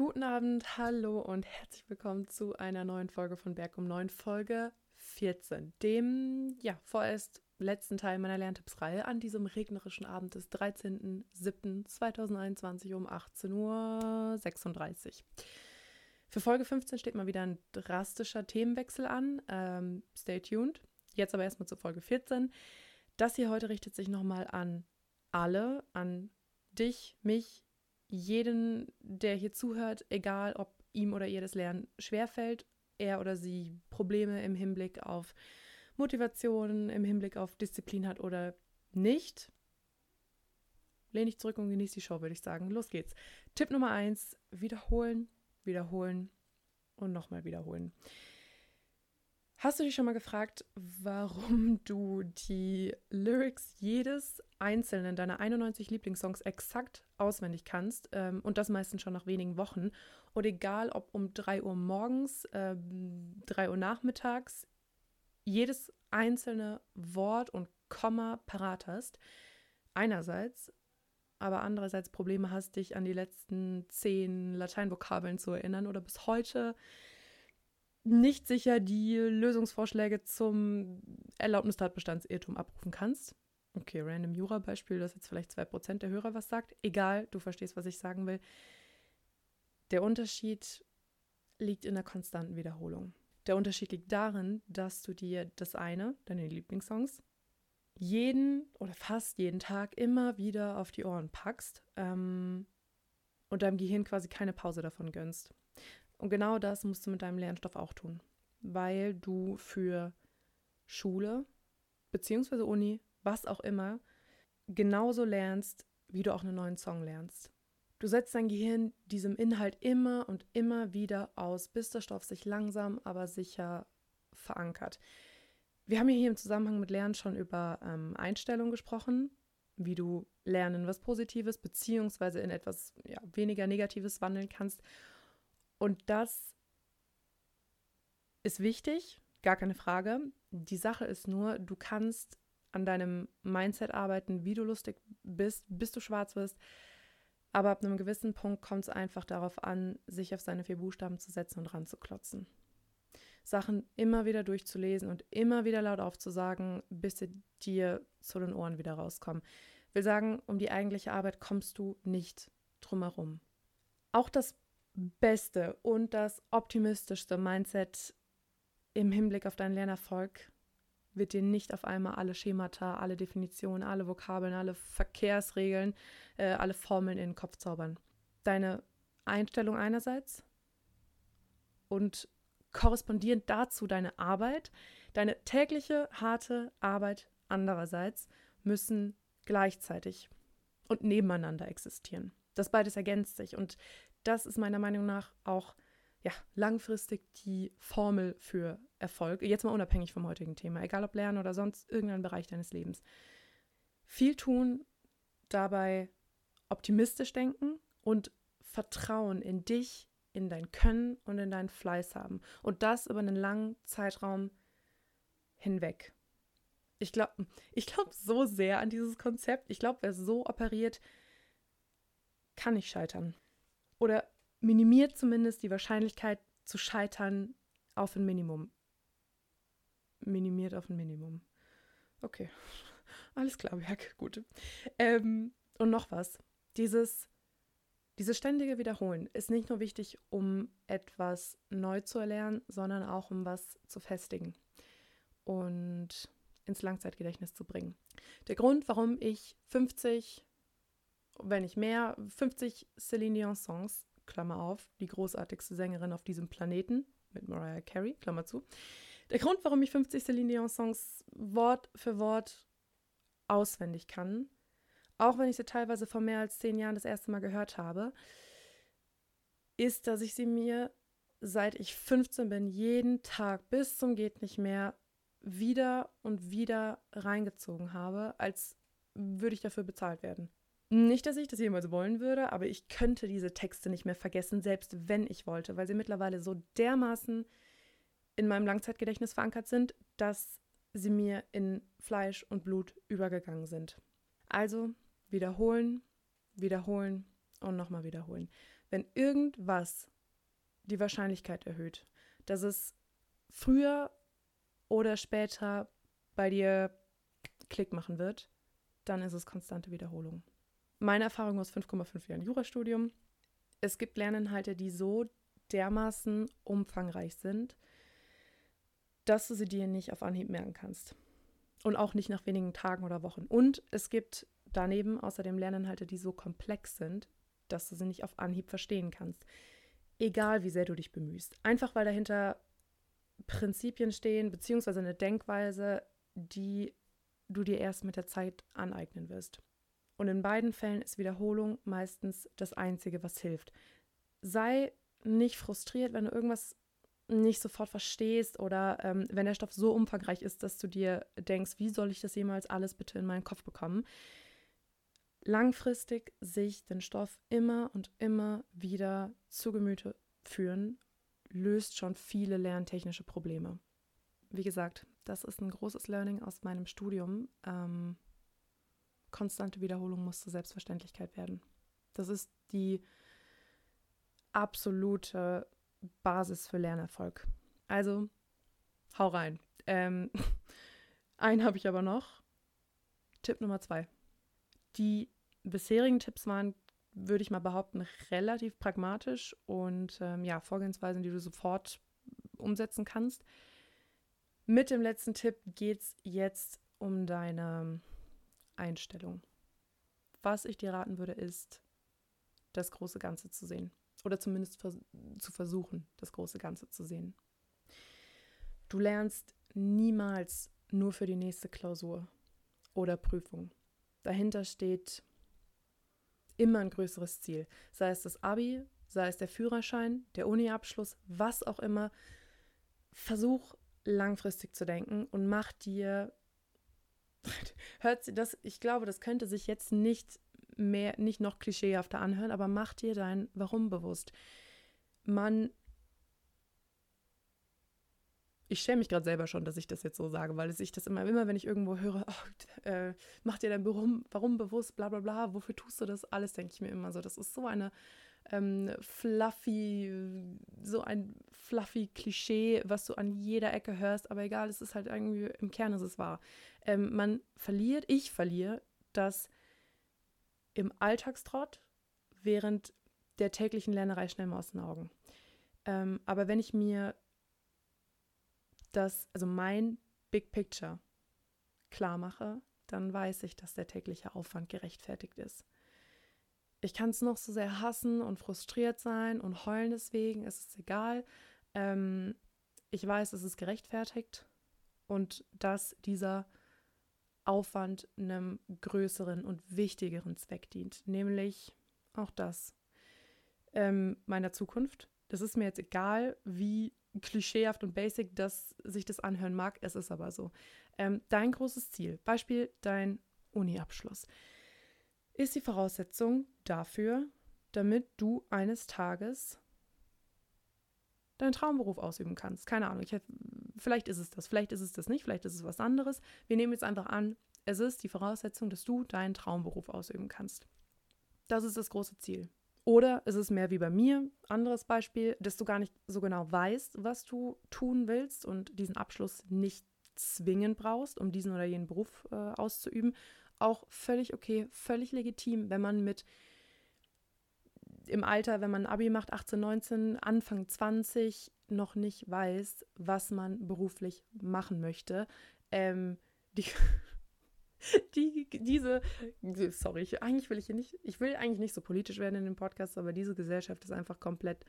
Guten Abend, hallo und herzlich willkommen zu einer neuen Folge von Berg um 9, Folge 14, dem ja vorerst letzten Teil meiner Lerntipps-Reihe an diesem regnerischen Abend des 13.07.2021 um 18.36 Uhr. Für Folge 15 steht mal wieder ein drastischer Themenwechsel an. Ähm, stay tuned. Jetzt aber erstmal zur Folge 14. Das hier heute richtet sich nochmal an alle, an dich, mich, jeden, der hier zuhört, egal ob ihm oder ihr das Lernen schwerfällt, er oder sie Probleme im Hinblick auf Motivation, im Hinblick auf Disziplin hat oder nicht. Lehn dich zurück und genieß die Show, würde ich sagen. Los geht's. Tipp Nummer eins: wiederholen, wiederholen und nochmal wiederholen. Hast du dich schon mal gefragt, warum du die Lyrics jedes einzelnen deiner 91 Lieblingssongs exakt auswendig kannst ähm, und das meistens schon nach wenigen Wochen? Und egal ob um 3 Uhr morgens, äh, 3 Uhr nachmittags, jedes einzelne Wort und Komma parat hast, einerseits, aber andererseits Probleme hast, dich an die letzten zehn Lateinvokabeln zu erinnern oder bis heute nicht sicher die Lösungsvorschläge zum Erlaubnistatbestandsirrtum abrufen kannst. Okay, random Jura-Beispiel, das jetzt vielleicht 2% der Hörer was sagt. Egal, du verstehst, was ich sagen will. Der Unterschied liegt in der konstanten Wiederholung. Der Unterschied liegt darin, dass du dir das eine, deine Lieblingssongs, jeden oder fast jeden Tag immer wieder auf die Ohren packst ähm, und deinem Gehirn quasi keine Pause davon gönnst. Und genau das musst du mit deinem Lernstoff auch tun, weil du für Schule beziehungsweise Uni, was auch immer, genauso lernst, wie du auch einen neuen Song lernst. Du setzt dein Gehirn diesem Inhalt immer und immer wieder aus, bis der Stoff sich langsam, aber sicher verankert. Wir haben hier im Zusammenhang mit Lernen schon über ähm, Einstellungen gesprochen, wie du Lernen was Positives beziehungsweise in etwas ja, weniger Negatives wandeln kannst. Und das ist wichtig, gar keine Frage. Die Sache ist nur, du kannst an deinem Mindset arbeiten, wie du lustig bist, bis du schwarz wirst. Aber ab einem gewissen Punkt kommt es einfach darauf an, sich auf seine vier Buchstaben zu setzen und ranzuklotzen. Sachen immer wieder durchzulesen und immer wieder laut aufzusagen, bis sie dir zu den Ohren wieder rauskommen. Ich will sagen, um die eigentliche Arbeit kommst du nicht drumherum. Auch das beste und das optimistischste Mindset im Hinblick auf deinen Lernerfolg wird dir nicht auf einmal alle Schemata, alle Definitionen, alle Vokabeln, alle Verkehrsregeln, äh, alle Formeln in den Kopf zaubern. Deine Einstellung einerseits und korrespondierend dazu deine Arbeit, deine tägliche harte Arbeit andererseits müssen gleichzeitig und nebeneinander existieren. Das beides ergänzt sich und das ist meiner Meinung nach auch ja, langfristig die Formel für Erfolg. Jetzt mal unabhängig vom heutigen Thema, egal ob Lernen oder sonst irgendein Bereich deines Lebens. Viel tun, dabei optimistisch denken und Vertrauen in dich, in dein Können und in deinen Fleiß haben. Und das über einen langen Zeitraum hinweg. Ich glaube ich glaub so sehr an dieses Konzept. Ich glaube, wer so operiert, kann nicht scheitern oder minimiert zumindest die Wahrscheinlichkeit zu scheitern auf ein Minimum. Minimiert auf ein Minimum. Okay, alles klar, Berg, gut. Ähm, und noch was. Dieses, dieses ständige Wiederholen ist nicht nur wichtig, um etwas neu zu erlernen, sondern auch um was zu festigen und ins Langzeitgedächtnis zu bringen. Der Grund, warum ich 50 wenn nicht mehr, 50 Celine Dion Songs, Klammer auf, die großartigste Sängerin auf diesem Planeten, mit Mariah Carey, Klammer zu. Der Grund, warum ich 50 Celine Dion Songs Wort für Wort auswendig kann, auch wenn ich sie teilweise vor mehr als zehn Jahren das erste Mal gehört habe, ist, dass ich sie mir, seit ich 15 bin, jeden Tag bis zum geht nicht mehr wieder und wieder reingezogen habe, als würde ich dafür bezahlt werden. Nicht, dass ich das jemals wollen würde, aber ich könnte diese Texte nicht mehr vergessen, selbst wenn ich wollte, weil sie mittlerweile so dermaßen in meinem Langzeitgedächtnis verankert sind, dass sie mir in Fleisch und Blut übergegangen sind. Also wiederholen, wiederholen und nochmal wiederholen. wenn irgendwas die Wahrscheinlichkeit erhöht, dass es früher oder später bei dir Klick machen wird, dann ist es konstante Wiederholung. Meine Erfahrung aus 5,5 Jahren Jurastudium. Es gibt Lerninhalte, die so dermaßen umfangreich sind, dass du sie dir nicht auf Anhieb merken kannst. Und auch nicht nach wenigen Tagen oder Wochen. Und es gibt daneben außerdem Lerninhalte, die so komplex sind, dass du sie nicht auf Anhieb verstehen kannst. Egal, wie sehr du dich bemühst. Einfach weil dahinter Prinzipien stehen, beziehungsweise eine Denkweise, die du dir erst mit der Zeit aneignen wirst. Und in beiden Fällen ist Wiederholung meistens das Einzige, was hilft. Sei nicht frustriert, wenn du irgendwas nicht sofort verstehst oder ähm, wenn der Stoff so umfangreich ist, dass du dir denkst, wie soll ich das jemals alles bitte in meinen Kopf bekommen? Langfristig sich den Stoff immer und immer wieder zu Gemüte führen, löst schon viele lerntechnische Probleme. Wie gesagt, das ist ein großes Learning aus meinem Studium. Ähm, konstante Wiederholung muss zur Selbstverständlichkeit werden. Das ist die absolute Basis für Lernerfolg. Also, hau rein. Ähm, einen habe ich aber noch. Tipp Nummer zwei. Die bisherigen Tipps waren, würde ich mal behaupten, relativ pragmatisch und ähm, ja, Vorgehensweisen, die du sofort umsetzen kannst. Mit dem letzten Tipp geht es jetzt um deine Einstellung. Was ich dir raten würde, ist, das große Ganze zu sehen. Oder zumindest vers zu versuchen, das große Ganze zu sehen. Du lernst niemals nur für die nächste Klausur oder Prüfung. Dahinter steht immer ein größeres Ziel. Sei es das Abi, sei es der Führerschein, der Uni-Abschluss, was auch immer. Versuch langfristig zu denken und mach dir hört sie das, ich glaube, das könnte sich jetzt nicht mehr, nicht noch klischeehafter anhören, aber mach dir dein Warum bewusst. Man, ich schäme mich gerade selber schon, dass ich das jetzt so sage, weil ich das immer, immer wenn ich irgendwo höre, oh, äh, mach dir dein Warum, Warum bewusst, bla bla bla, wofür tust du das? Alles denke ich mir immer so. Das ist so eine ähm, fluffy, so ein fluffy Klischee, was du an jeder Ecke hörst, aber egal, es ist halt irgendwie, im Kern ist es wahr. Ähm, man verliert, ich verliere das im Alltagstrott während der täglichen Lernerei schnell mal aus den Augen. Ähm, aber wenn ich mir das, also mein Big Picture klar mache, dann weiß ich, dass der tägliche Aufwand gerechtfertigt ist. Ich kann es noch so sehr hassen und frustriert sein und heulen deswegen, es ist egal. Ähm, ich weiß, es ist gerechtfertigt und dass dieser Aufwand einem größeren und wichtigeren Zweck dient, nämlich auch das ähm, meiner Zukunft. Das ist mir jetzt egal, wie klischeehaft und basic das sich das anhören mag, es ist aber so. Ähm, dein großes Ziel, Beispiel dein Uni-Abschluss, ist die Voraussetzung dafür, damit du eines Tages deinen Traumberuf ausüben kannst. Keine Ahnung, ich, vielleicht ist es das, vielleicht ist es das nicht, vielleicht ist es was anderes. Wir nehmen jetzt einfach an, es ist die Voraussetzung, dass du deinen Traumberuf ausüben kannst. Das ist das große Ziel. Oder ist es mehr wie bei mir, anderes Beispiel, dass du gar nicht so genau weißt, was du tun willst und diesen Abschluss nicht zwingend brauchst, um diesen oder jenen Beruf äh, auszuüben. Auch völlig okay, völlig legitim, wenn man mit im Alter, wenn man ein Abi macht, 18, 19, Anfang 20, noch nicht weiß, was man beruflich machen möchte. Ähm, die, die, diese, sorry, ich, eigentlich will ich hier nicht, ich will eigentlich nicht so politisch werden in dem Podcast, aber diese Gesellschaft ist einfach komplett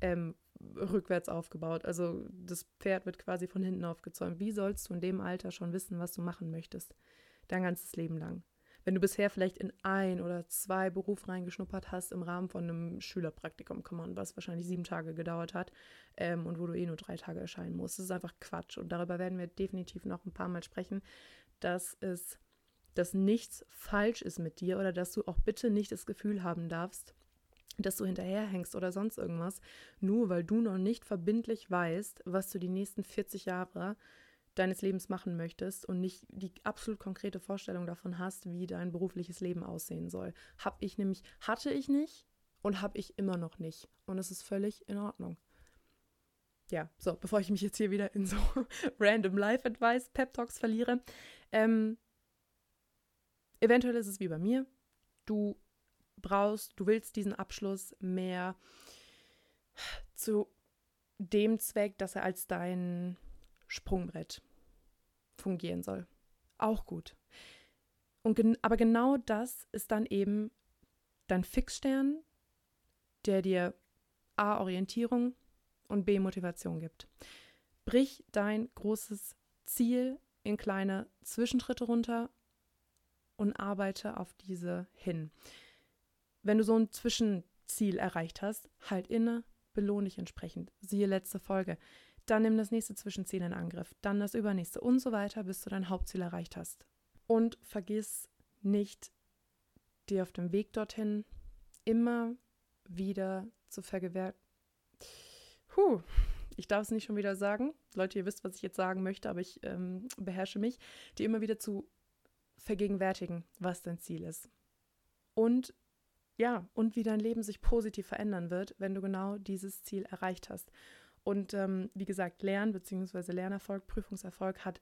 ähm, rückwärts aufgebaut. Also das Pferd wird quasi von hinten aufgezäumt. Wie sollst du in dem Alter schon wissen, was du machen möchtest? Dein ganzes Leben lang wenn du bisher vielleicht in ein oder zwei Berufe reingeschnuppert hast im Rahmen von einem Schülerpraktikum, come on, was wahrscheinlich sieben Tage gedauert hat ähm, und wo du eh nur drei Tage erscheinen musst. Das ist einfach Quatsch und darüber werden wir definitiv noch ein paar Mal sprechen, dass es, dass nichts falsch ist mit dir oder dass du auch bitte nicht das Gefühl haben darfst, dass du hinterherhängst oder sonst irgendwas, nur weil du noch nicht verbindlich weißt, was du die nächsten 40 Jahre deines Lebens machen möchtest und nicht die absolut konkrete Vorstellung davon hast, wie dein berufliches Leben aussehen soll. Hab ich nämlich, hatte ich nicht Und habe ich immer noch nicht. Und es ist völlig in Ordnung. Ja, so, bevor ich mich jetzt hier wieder in so random Life-Advice, Pep-Talks verliere. Ähm, eventuell ist es wie bei mir. Du brauchst, du willst diesen Abschluss mehr zu dem Zweck, dass er als dein Sprungbrett fungieren soll. Auch gut. Und gen aber genau das ist dann eben dein Fixstern, der dir A Orientierung und B Motivation gibt. Brich dein großes Ziel in kleine Zwischenschritte runter und arbeite auf diese hin. Wenn du so ein Zwischenziel erreicht hast, halt inne, belohne dich entsprechend. Siehe letzte Folge. Dann nimm das nächste Zwischenziel in Angriff, dann das übernächste und so weiter, bis du dein Hauptziel erreicht hast. Und vergiss nicht, dir auf dem Weg dorthin immer wieder zu vergewähren. Puh, ich darf es nicht schon wieder sagen. Leute, ihr wisst, was ich jetzt sagen möchte, aber ich ähm, beherrsche mich, dir immer wieder zu vergegenwärtigen, was dein Ziel ist. Und ja, und wie dein Leben sich positiv verändern wird, wenn du genau dieses Ziel erreicht hast. Und ähm, wie gesagt, Lernen bzw. Lernerfolg, Prüfungserfolg hat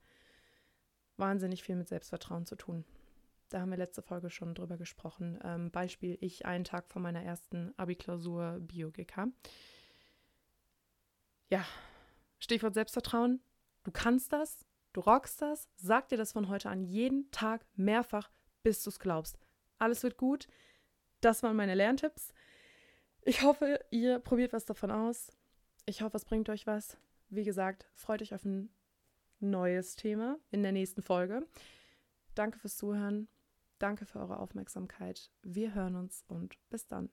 wahnsinnig viel mit Selbstvertrauen zu tun. Da haben wir letzte Folge schon drüber gesprochen. Ähm, Beispiel, ich einen Tag vor meiner ersten Abi-Klausur Bio-GK. Ja, Stichwort Selbstvertrauen. Du kannst das, du rockst das, sag dir das von heute an jeden Tag mehrfach, bis du es glaubst. Alles wird gut. Das waren meine Lerntipps. Ich hoffe, ihr probiert was davon aus. Ich hoffe, es bringt euch was. Wie gesagt, freut euch auf ein neues Thema in der nächsten Folge. Danke fürs Zuhören. Danke für eure Aufmerksamkeit. Wir hören uns und bis dann.